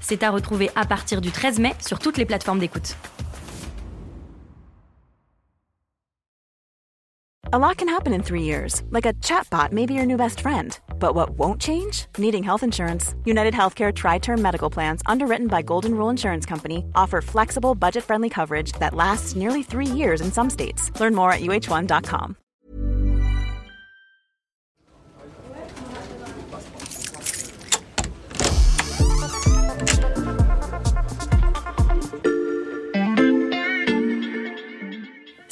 C'est à retrouver à partir du 13 mai sur toutes les plateformes d'écoute. A lot can happen in three years, like a chatbot may be your new best friend. But what won't change? Needing health insurance. United Healthcare Tri Term Medical Plans, underwritten by Golden Rule Insurance Company, offer flexible, budget friendly coverage that lasts nearly three years in some states. Learn more at uh1.com.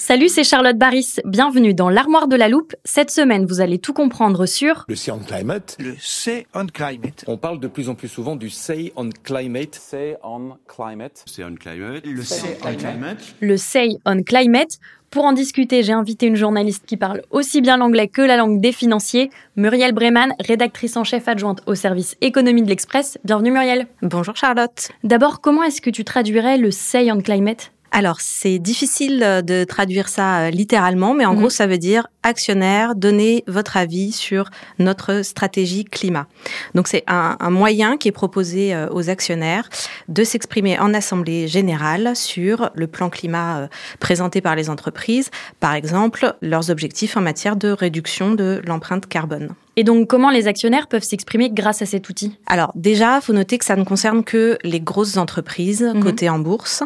Salut, c'est Charlotte Baris. Bienvenue dans l'armoire de la loupe. Cette semaine, vous allez tout comprendre sur Le Say on Climate. Le Say on Climate. On parle de plus en plus souvent du Say on Climate. Say on Climate. Say on Climate. Le Say on Climate. le Say on Climate. Pour en discuter, j'ai invité une journaliste qui parle aussi bien l'anglais que la langue des financiers, Muriel Breman, rédactrice en chef adjointe au service économie de l'Express. Bienvenue Muriel. Bonjour Charlotte. D'abord, comment est-ce que tu traduirais le Say on Climate? Alors, c'est difficile euh, de traduire ça euh, littéralement, mais en Mhm. gros, ça veut dire actionnaire, donnez votre avis sur notre stratégie climat. Donc, c'est un, un moyen qui est proposé euh, aux actionnaires de s'exprimer en assemblée générale sur le plan climat présenté par les entreprises, par exemple, leurs objectifs en matière de réduction de l'empreinte carbone. Et donc, comment les actionnaires peuvent s'exprimer grâce à cet outil? Alors déjà, faut noter que ça ne concerne que les grosses entreprises Mhm. cotées en bourse.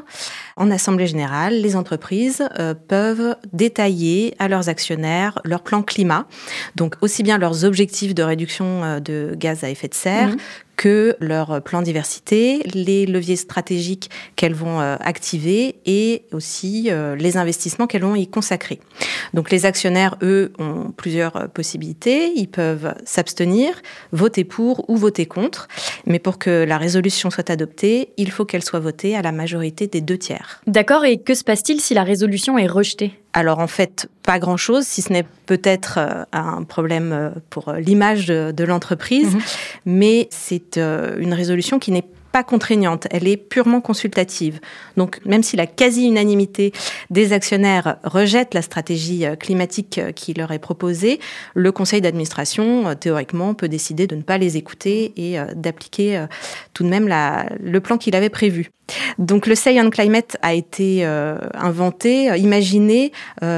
En assemblée générale, les entreprises euh, peuvent détailler à leurs actionnaires leur plan climat, donc aussi bien leurs objectifs de réduction euh, de gaz à effet de serre Mhm. Que leur plan diversité, les leviers stratégiques qu'elles vont euh, activer et aussi euh, les investissements qu'elles vont y consacrer. Donc les actionnaires, eux, ont plusieurs euh, possibilités. Ils peuvent s'abstenir, voter pour ou voter contre. Mais pour que la résolution soit adoptée, il faut qu'elle soit votée à la majorité des deux tiers. D'accord, et que se passe-t-il si la résolution est rejetée? Alors en fait, pas grand-chose, si ce n'est peut-être euh, un problème euh, pour euh, l'image de, de l'entreprise, Mhm. mais c'est une résolution qui n'est pas contraignante, elle est purement consultative. Donc même si la quasi-unanimité des actionnaires rejette la stratégie euh, climatique euh, qui leur est proposée, le conseil d'administration, euh, théoriquement, peut décider de ne pas les écouter et d'appliquer tout de même le plan qu'il avait prévu. Donc le Say on Climate a été inventé, imaginé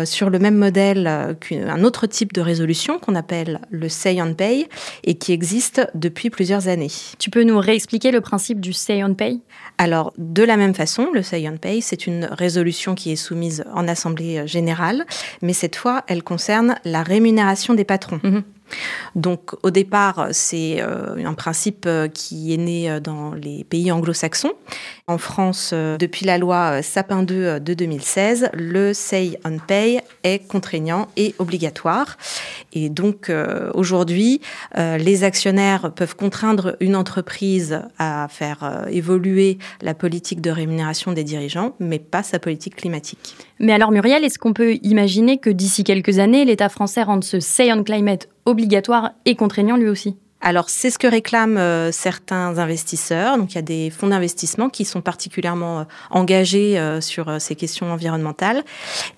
sur le même modèle qu'un autre type de résolution qu'on appelle le Say on Pay et qui existe depuis plusieurs années. Tu peux nous réexpliquer le principe du Say on Pay? Alors, de la même façon, le Say on Pay, c'est une résolution qui est soumise en Assemblée euh, générale, mais cette fois, elle concerne la rémunération des patrons. Mhm. Donc, au départ, c'est euh, un principe euh, qui est né euh, dans les pays anglo-saxons. En France, depuis la loi Sapin 2 euh, de 2016, le Say on Pay est contraignant et obligatoire. Et donc, aujourd'hui, les actionnaires peuvent contraindre une entreprise à faire évoluer la politique de rémunération des dirigeants, mais pas sa politique climatique. Mais alors Muriel, est-ce qu'on peut imaginer que d'ici quelques années, l'État français rende ce Say on Climate obligatoire et contraignant lui aussi Alors, c'est ce que réclament euh, certains investisseurs. Donc, il y a des fonds d'investissement qui sont particulièrement euh, engagés euh, sur ces questions environnementales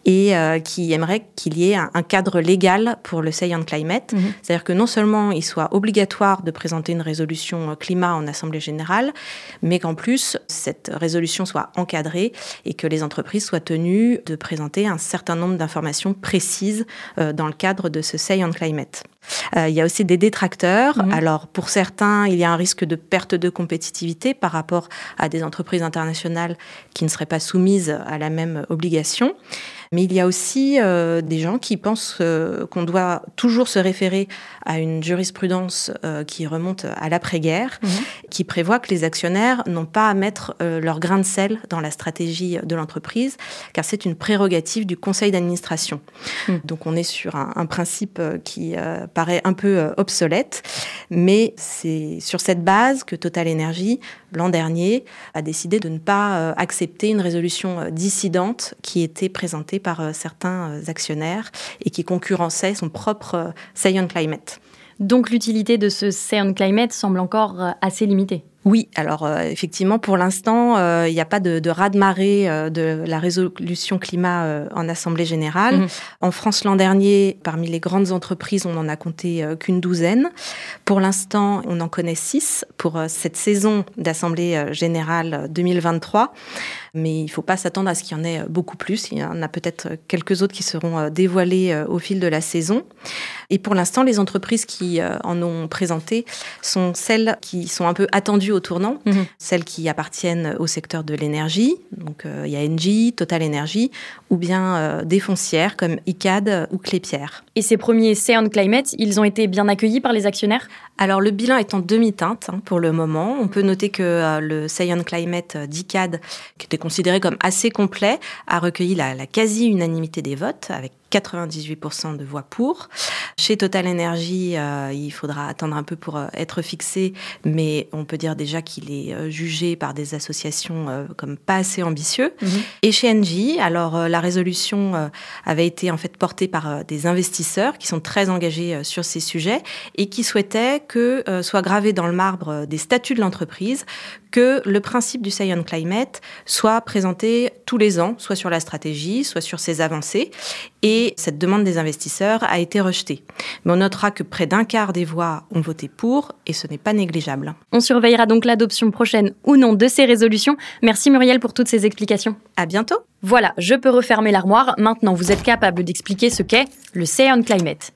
et qui aimeraient qu'il y ait un, un cadre légal pour le Say on Climate. Mhm. C'est-à-dire que non seulement il soit obligatoire de présenter une résolution climat en Assemblée générale, mais qu'en plus, cette résolution soit encadrée et que les entreprises soient tenues de présenter un certain nombre d'informations précises dans le cadre de ce Say on Climate. Euh, il y a aussi des détracteurs. Mhm. Alors, pour certains, il y a un risque de perte de compétitivité par rapport à des entreprises internationales qui ne seraient pas soumises à la même obligation. Mais il y a aussi euh, des gens qui pensent euh, qu'on doit toujours se référer à une jurisprudence euh, qui remonte à l'après-guerre, Mhm. qui prévoit que les actionnaires n'ont pas à mettre leur grain de sel dans la stratégie de l'entreprise, car c'est une prérogative du conseil d'administration. Mhm. Donc on est sur un, un principe qui paraît un peu obsolète, mais c'est sur cette base que Total Energy, l'an dernier, a décidé de ne pas accepter une résolution dissidente qui était présentée par certains actionnaires et qui concurrençait son propre on Climate. Donc l'utilité de ce on Climate semble encore assez limitée. Oui, alors euh, effectivement, pour l'instant, euh, il n'y a pas de, de raz-de-marée euh, de la résolution climat en Assemblée générale. Mhm. En France, l'an dernier, parmi les grandes entreprises, on n'en a compté qu'une douzaine. Pour l'instant, on en connaît six pour cette saison d'Assemblée générale 2023. Mais il ne faut pas s'attendre à ce qu'il y en ait beaucoup plus. Il y en a peut-être quelques autres qui seront dévoilées au fil de la saison. Et pour l'instant, les entreprises qui en ont présenté sont celles qui sont un peu attendues au tournant, mhm. celles qui appartiennent au secteur de l'énergie, donc euh, il y a Engie, Total Energy, ou bien euh, des foncières comme ICAD ou Clépierre. Et ces premiers on Climate, ils ont été bien accueillis par les actionnaires? Alors le bilan est en demi-teinte hein, pour le moment. On peut noter que euh, le on Climate d'ICAD, qui était considéré comme assez complet, a recueilli la, la quasi-unanimité des votes avec 98% de voix pour. Chez Total Energy, euh, il faudra attendre un peu pour euh, être fixé, mais on peut dire déjà qu'il est euh, jugé par des associations comme pas assez ambitieux. Mhm. Et chez Engie, alors la résolution avait été en fait portée par des investisseurs qui sont très engagés sur ces sujets et qui souhaitaient que soit gravé dans le marbre des statuts de l'entreprise que le principe du Say Climate soit présenté tous les ans, soit sur la stratégie, soit sur ses avancées. Et cette demande des investisseurs a été rejetée. Mais on notera que près d'un quart des voix ont voté pour, et ce n'est pas négligeable. On surveillera donc l'adoption prochaine ou non de ces résolutions. Merci Muriel pour toutes ces explications. À bientôt. Voilà, je peux refermer l'armoire. Maintenant, vous êtes capable d'expliquer ce qu'est le Say Climate.